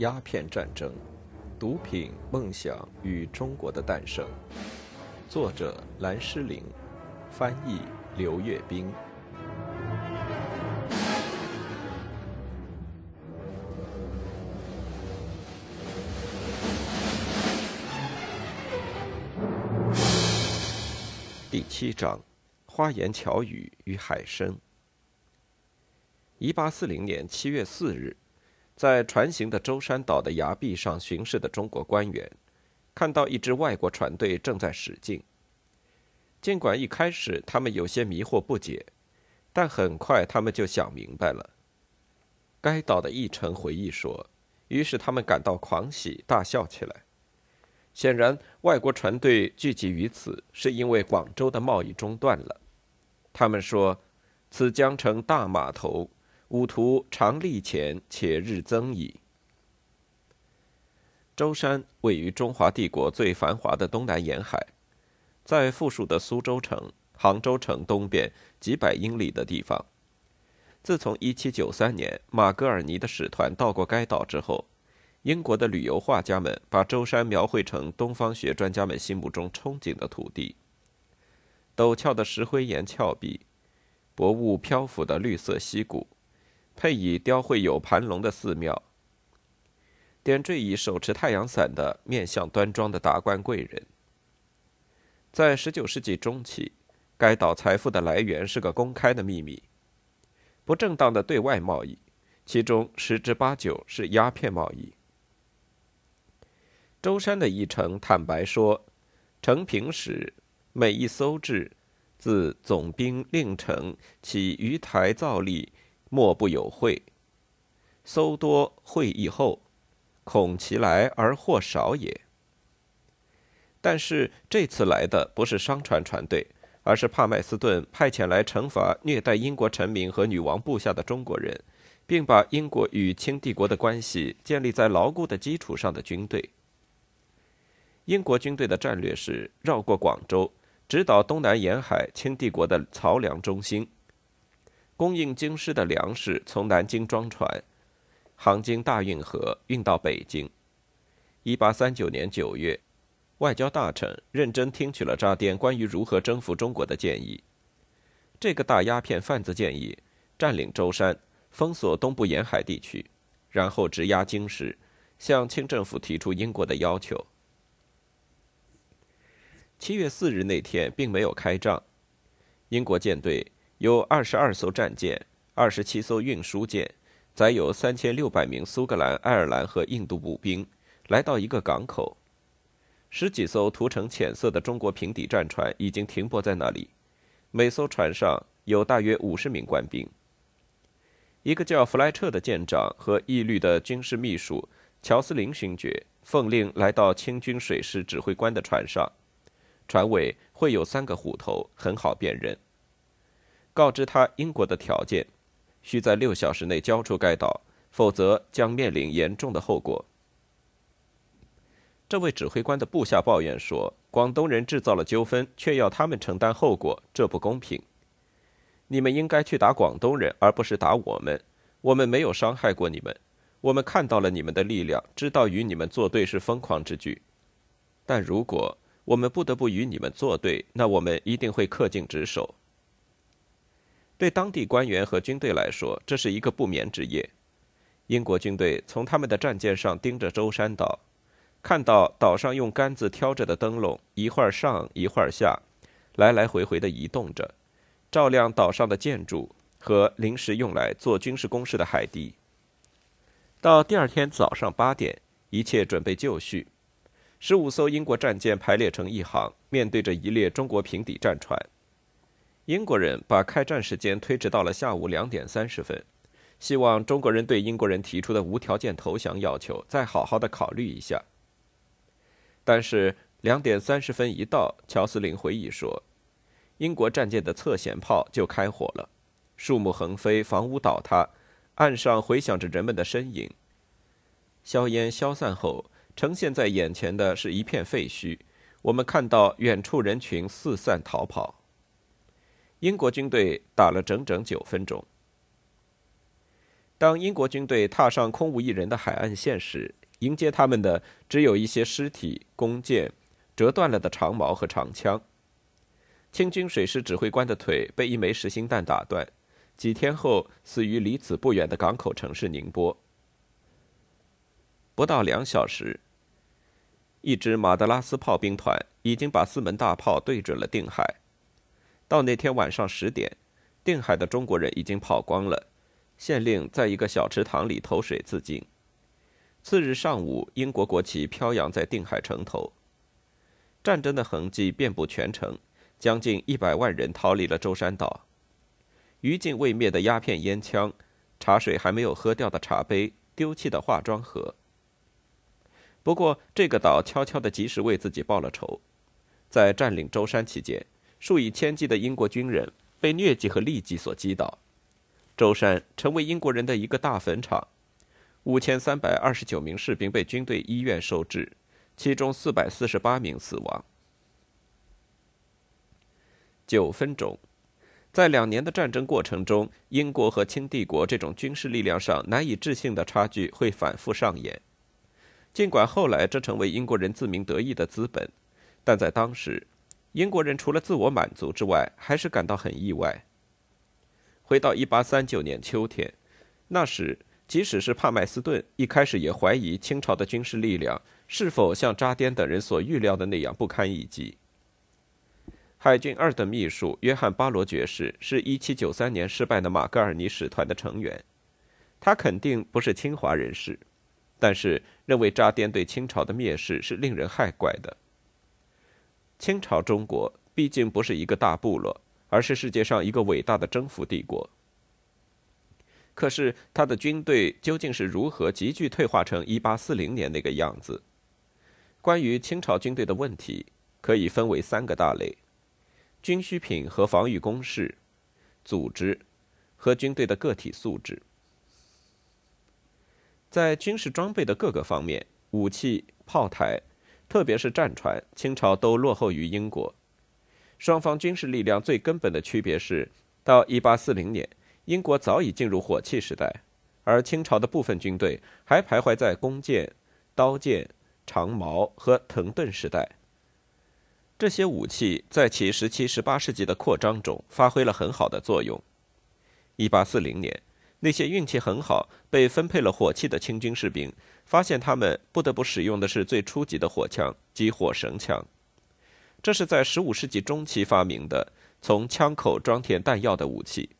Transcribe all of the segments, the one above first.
鸦片战争：毒品、梦想与中国的诞生。作者：蓝诗玲，翻译：刘月斌。第七章：花言巧语与海参。一八四零年七月四日，在船行的舟山岛的崖壁上巡视的中国官员，看到一支外国船队正在驶进。尽管一开始他们有些迷惑不解，但很快他们就想明白了。该岛的议程回忆说：“于是他们感到狂喜，大笑起来。显然，外国船队聚集于此，是因为广州的贸易中断了。他们说：‘此将成大码头。’”五图常立前，且日增矣。舟山位于中华帝国最繁华的东南沿海，在富庶的苏州城、杭州城东边几百英里的地方。自从1793年马格尔尼的使团到过该岛之后，英国的旅游画家们把舟山描绘成东方学专家们心目中憧憬的土地：陡峭的石灰岩峭壁，薄雾漂浮的绿色溪谷。配以雕绘有盘龙的寺庙，点缀以手持太阳伞的面相端庄的达官贵人。在19世纪中期，该岛财富的来源是个公开的秘密：不正当的对外贸易，其中十之八九是鸦片贸易。舟山的议程坦白说：“承平时，每一艘至，自总兵令承起于台造立。”莫不有会，搜多会议后，恐其来而或少也。但是这次来的不是商船船队，而是帕麦斯顿派遣来惩罚虐待英国臣民和女王部下的中国人，并把英国与清帝国的关系建立在牢固的基础上的军队。英国军队的战略是绕过广州，直捣东南沿海清帝国的漕粮中心。供应京师的粮食从南京装船，航经大运河运到北京。一八三九年九月，外交大臣认真听取了扎甸关于如何征服中国的建议。这个大鸦片贩子建议占领舟山，封锁东部沿海地区，然后直压京师，向清政府提出英国的要求。七月四日那天并没有开仗，英国舰队。有二十二艘战舰，二十七艘运输舰，载有三千六百名苏格兰、爱尔兰和印度步兵，来到一个港口。十几艘涂成浅色的中国平底战船已经停泊在那里，每艘船上有大约五十名官兵。一个叫弗莱彻的舰长和义律的军事秘书乔斯林勋爵奉令来到清军水师指挥官的船上，船尾会有三个虎头，很好辨认。告知他英国的条件，需在六小时内交出该岛，否则将面临严重的后果。这位指挥官的部下抱怨说：“广东人制造了纠纷，却要他们承担后果，这不公平。你们应该去打广东人，而不是打我们。我们没有伤害过你们，我们看到了你们的力量，知道与你们作对是疯狂之举。但如果我们不得不与你们作对，那我们一定会恪尽职守。”对当地官员和军队来说，这是一个不眠之夜。英国军队从他们的战舰上盯着舟山岛，看到岛上用杆子挑着的灯笼一会儿上一会儿下，来来回回地移动着，照亮岛上的建筑和临时用来做军事工事的海堤。到第二天早上八点，一切准备就绪，十五艘英国战舰排列成一行，面对着一列中国平底战船。英国人把开战时间推迟到了下午两点三十分，希望中国人对英国人提出的无条件投降要求再好好的考虑一下。但是两点三十分一到，乔斯林回忆说，英国战舰的侧舷炮就开火了，树木横飞，房屋倒塌，岸上回响着人们的呻吟。硝烟消散后，呈现在眼前的是一片废墟，我们看到远处人群四散逃跑。英国军队打了整整九分钟。当英国军队踏上空无一人的海岸线时，迎接他们的只有一些尸体、弓箭、折断了的长矛和长枪。清军水师指挥官的腿被一枚实心弹打断，几天后死于离此不远的港口城市宁波。不到两小时，一支马德拉斯炮兵团已经把四门大炮对准了定海。到那天晚上十点，定海的中国人已经跑光了，县令在一个小池塘里投水自尽。次日上午，英国国旗飘扬在定海城头，战争的痕迹遍布全城。将近一百万人逃离了舟山岛，余烬未灭的鸦片烟枪，茶水还没有喝掉的茶杯，丢弃的化妆盒。不过，这个岛悄悄地及时为自己报了仇。在占领舟山期间，数以千计的英国军人被疟疾和痢疾所击倒，舟山成为英国人的一个大坟场。五千三百二十九名士兵被军队医院收治，其中四百四十八名死亡。九分钟，在两年的战争过程中，英国和清帝国这种军事力量上难以置信的差距会反复上演。尽管后来这成为英国人自鸣得意的资本，但在当时，英国人除了自我满足之外，还是感到很意外。回到一八三九年秋天，那时即使是帕麦斯顿一开始也怀疑清朝的军事力量是否像扎颠等人所预料的那样不堪一击。海军二等秘书约翰·巴罗爵士是一七九三年失败的马格尔尼使团的成员，他肯定不是清华人士，但是认为扎颠对清朝的蔑视是令人害怪的。清朝中国毕竟不是一个大部落，而是世界上一个伟大的征服帝国。可是他的军队究竟是如何急剧退化成一八四零年那个样子？关于清朝军队的问题，可以分为三个大类。军需品和防御工事、组织和军队的个体素质，在军事装备的各个方面，武器、炮台，特别是战船，清朝都落后于英国。双方军事力量最根本的区别是，到1840年，英国早已进入火器时代，而清朝的部分军队还徘徊在弓箭、刀剑、长矛和藤盾时代。这些武器在其十七、十八世纪的扩张中发挥了很好的作用。一八四零年，那些运气很好、被分配了火器的清军士兵，发现他们不得不使用的是最初级的火枪及火绳枪。这是在十五世纪中期发明的，从枪口装填弹药的武器。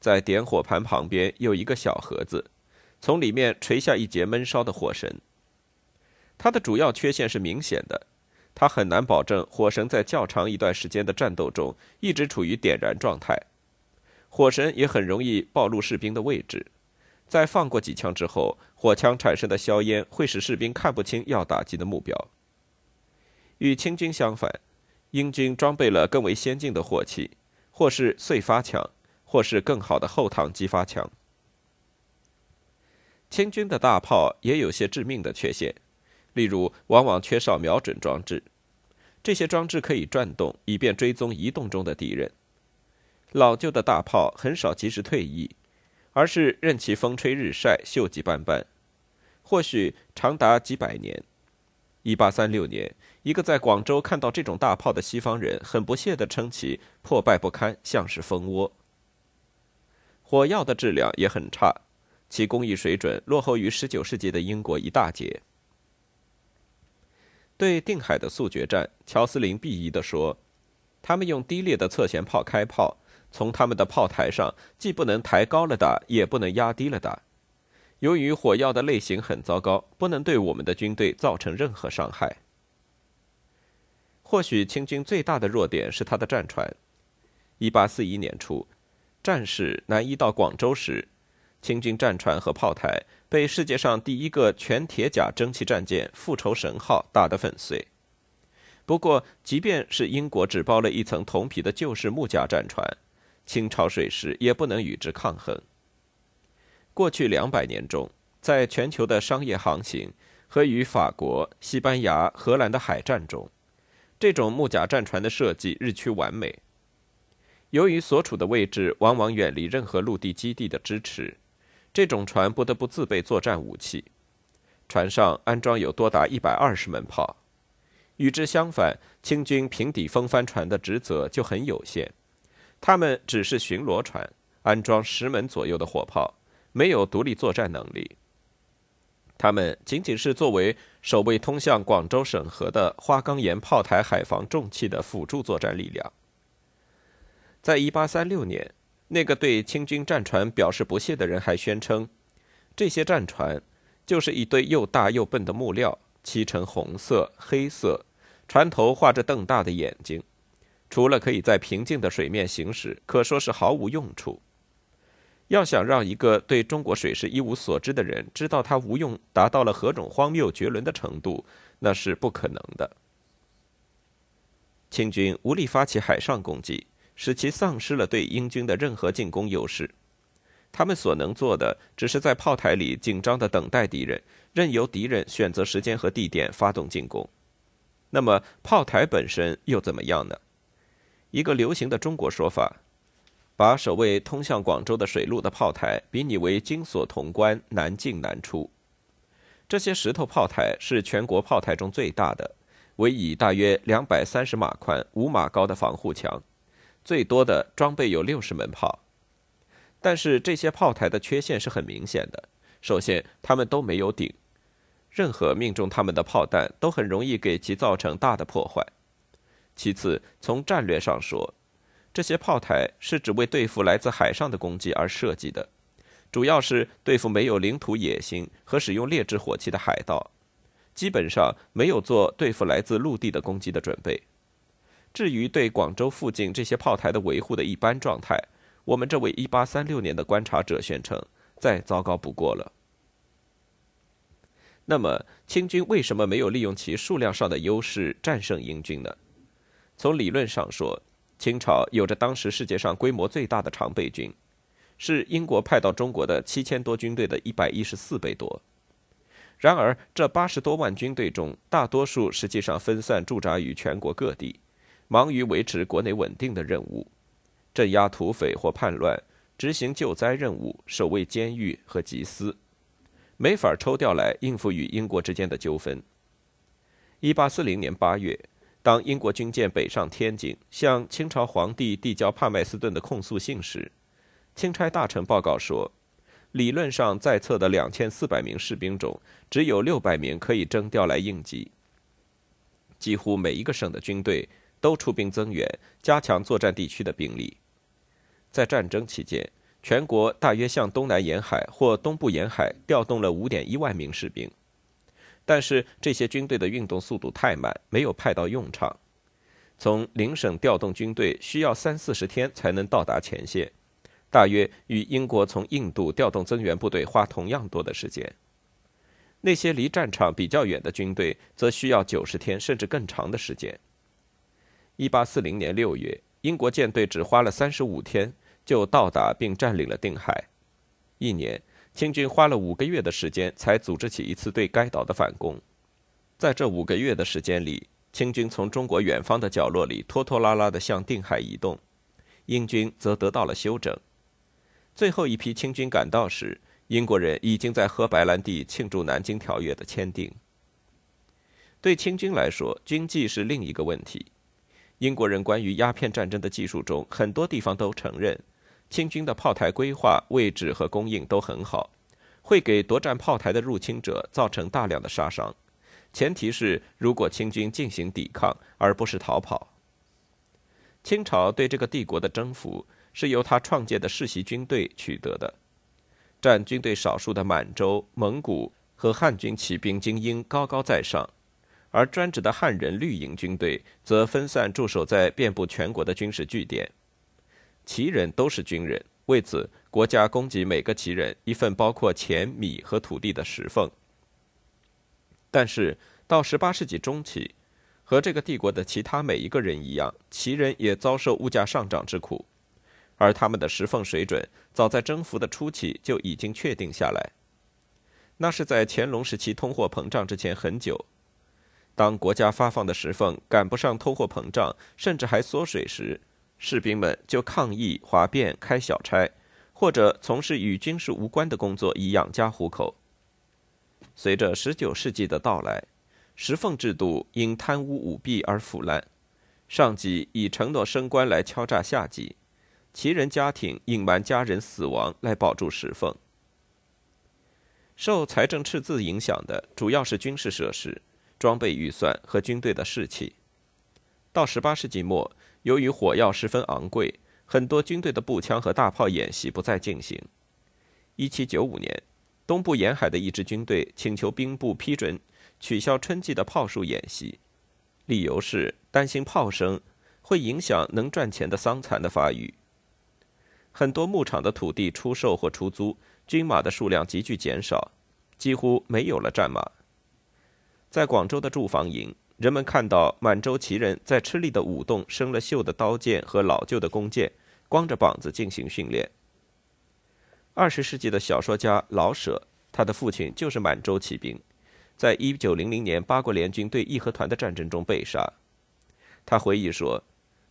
在点火盘旁边有一个小盒子，从里面垂下一节闷烧的火绳。它的主要缺陷是明显的。它很难保证火绳在较长一段时间的战斗中一直处于点燃状态，火神也很容易暴露士兵的位置。在放过几枪之后，火枪产生的硝烟会使士兵看不清要打击的目标。与清军相反，英军装备了更为先进的火器，或是碎发枪，或是更好的后膛击发枪。清军的大炮也有些致命的缺陷。例如，往往缺少瞄准装置，这些装置可以转动，以便追踪移动中的敌人。老旧的大炮很少及时退役，而是任其风吹日晒，锈迹斑斑，或许长达几百年。一八三六年，一个在广州看到这种大炮的西方人，很不屑地称其破败不堪，像是蜂窝。火药的质量也很差，其工艺水准落后于十九世纪的英国一大截。对定海的速决战，乔斯林鄙夷地说：“他们用低劣的侧舷炮开炮，从他们的炮台上既不能抬高了打，也不能压低了打。由于火药的类型很糟糕，不能对我们的军队造成任何伤害。或许清军最大的弱点是他的战船。1841年初，战事南移到广州时。”清军战船和炮台被世界上第一个全铁甲蒸汽战舰“复仇神号”打得粉碎。不过，即便是英国只包了一层铜皮的旧式木甲战船，清朝水师也不能与之抗衡。过去两百年中，在全球的商业航行和与法国、西班牙、荷兰的海战中，这种木甲战船的设计日趋完美。由于所处的位置往往远离任何陆地基地的支持。这种船不得不自备作战武器，船上安装有多达一百二十门炮。与之相反，清军平底风帆船的职责就很有限，他们只是巡逻船，安装十门左右的火炮，没有独立作战能力。他们仅仅是作为守卫通向广州省河的花岗岩炮台海防重器的辅助作战力量。在一八三六年，那个对清军战船表示不屑的人还宣称，这些战船就是一堆又大又笨的木料，漆成红色、黑色。船头画着瞪大的眼睛，除了可以在平静的水面行驶，可说是毫无用处。要想让一个对中国水师一无所知的人知道它无用达到了何种荒谬绝伦的程度，那是不可能的。清军无力发起海上攻击，使其丧失了对英军的任何进攻优势。他们所能做的，只是在炮台里紧张的等待敌人，任由敌人选择时间和地点发动进攻。那么炮台本身又怎么样呢？一个流行的中国说法，把守卫通向广州的水路的炮台比拟为金锁潼关，难进难出。这些石头炮台是全国炮台中最大的，为以大约两百三十码宽、五码高的防护墙，最多的装备有六十门炮。但是这些炮台的缺陷是很明显的，首先它们都没有顶。任何命中他们的炮弹都很容易给其造成大的破坏。其次，从战略上说，这些炮台是只为对付来自海上的攻击而设计的，主要是对付没有领土野心和使用劣质火器的海盗，基本上没有做对付来自陆地的攻击的准备。至于对广州附近这些炮台的维护的一般状态，我们这位1836年的观察者宣称，再糟糕不过了。那么，清军为什么没有利用其数量上的优势战胜英军呢？从理论上说，清朝有着当时世界上规模最大的常备军，是英国派到中国的七千多军队的一百一十四倍多。然而，这八十多万军队中，大多数实际上分散驻扎于全国各地，忙于维持国内稳定的任务，镇压土匪或叛乱，执行救灾任务，守卫监狱和缉私。没法抽调来应付与英国之间的纠纷。一八四零年八月，当英国军舰北上天津，向清朝皇帝递交帕麦斯顿的控诉信时，钦差大臣报告说，理论上在册的两千四百名士兵中，只有六百名可以征调来应急。几乎每一个省的军队都出兵增援，加强作战地区的兵力。在战争期间。全国大约向东南沿海或东部沿海调动了五点一万名士兵，但是这些军队的运动速度太慢，没有派到用场。从邻省调动军队需要三四十天才能到达前线，大约与英国从印度调动增援部队花同样多的时间。那些离战场比较远的军队则需要九十天甚至更长的时间。一八四零年六月，英国舰队只花了三十五天。就到达并占领了定海。一年，清军花了五个月的时间才组织起一次对该岛的反攻。在这五个月的时间里，清军从中国远方的角落里拖拖拉拉地向定海移动，英军则得到了休整。最后一批清军赶到时，英国人已经在喝白兰地庆祝南京条约的签订。对清军来说，军纪是另一个问题。英国人关于鸦片战争的技术中，很多地方都承认。清军的炮台规划、位置和供应都很好，会给夺占炮台的入侵者造成大量的杀伤。前提是，如果清军进行抵抗，而不是逃跑。清朝对这个帝国的征服是由他创建的世袭军队取得的。占军队少数的满洲、蒙古和汉军骑兵精英高高在上，而专职的汉人绿营军队则分散驻守在遍布全国的军事据点。旗人都是军人，为此国家供给每个旗人一份包括钱米和土地的石俸。但是到十八世纪中期，和这个帝国的其他每一个人一样，旗人也遭受物价上涨之苦，而他们的石俸水准早在征服的初期就已经确定下来。那是在乾隆时期通货膨胀之前很久。当国家发放的石俸赶不上通货膨胀，甚至还缩水时，士兵们就抗议、哗变、开小差，或者从事与军事无关的工作以养家糊口。随着十九世纪的到来，石缝制度因贪污舞弊而腐烂，上级以承诺升官来敲诈下级，其人家庭隐瞒家人死亡来保住石缝。受财政赤字影响的主要是军事设施、装备预算和军队的士气。到十八世纪末，由于火药十分昂贵，很多军队的步枪和大炮演习不再进行。一七九五年，东部沿海的一支军队请求兵部批准取消春季的炮术演习，理由是担心炮声会影响能赚钱的桑蚕的发育。很多牧场的土地出售或出租。军马的数量急剧减少，几乎没有了战马。在广州的驻防营，人们看到满洲旗人在吃力的舞动生了锈的刀剑和老旧的弓箭，光着膀子进行训练。二十世纪的小说家老舍，他的父亲就是满洲骑兵，在一九零零年八国联军对义和团的战争中被杀。他回忆说：“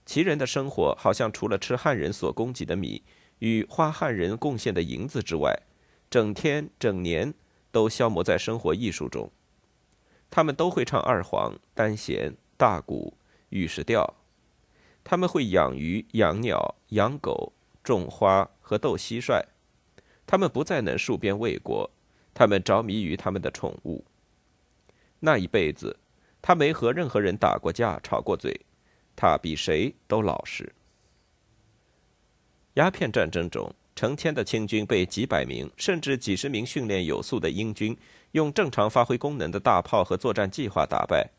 旗人的生活好像除了吃汉人所供给的米。”与花汉人贡献的银子之外，整天整年都消磨在生活艺术中。他们都会唱二黄、单弦、大鼓、玉石调。他们会养鱼、养鸟、养狗、种花和斗蟋蟀。他们不再能戍边卫国，他们着迷于他们的宠物。那一辈子，他没和任何人打过架、吵过嘴，他比谁都老实。鸦片战争中，成千的清军被几百名甚至几十名训练有素的英军用正常发挥功能的大炮和作战计划打败。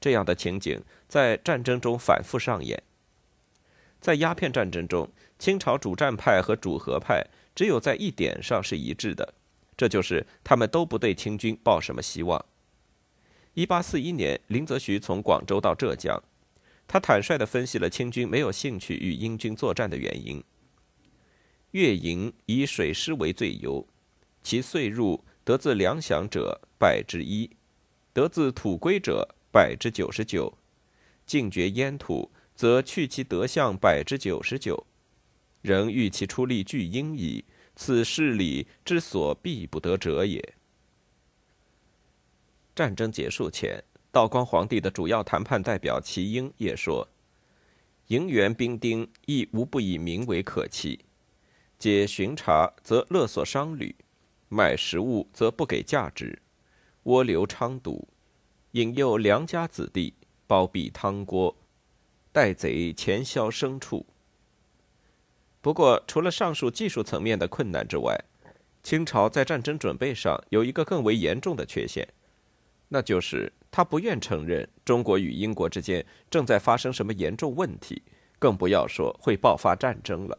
这样的情景在战争中反复上演。在鸦片战争中，清朝主战派和主和派只有在一点上是一致的，这就是他们都不对清军抱什么希望。一八四一年，林则徐从广州到浙江，他坦率地分析了清军没有兴趣与英军作战的原因。月营以水师为最优，其岁入得自粮饷者百之一，得自土归者百之九十九，尽绝烟土，则去其德相百之九十九，仍欲其出力拒英矣。此事理之所必不得者也。战争结束前，道光皇帝的主要谈判代表齐英也说：“营员兵丁亦无不以民为可期。”皆巡查，则勒索商旅；卖食物，则不给价值；涡流昌堵，引诱良家子弟，包庇汤锅，带贼钱销牲畜。不过，除了上述技术层面的困难之外，清朝在战争准备上有一个更为严重的缺陷，那就是他不愿承认中国与英国之间正在发生什么严重问题，更不要说会爆发战争了。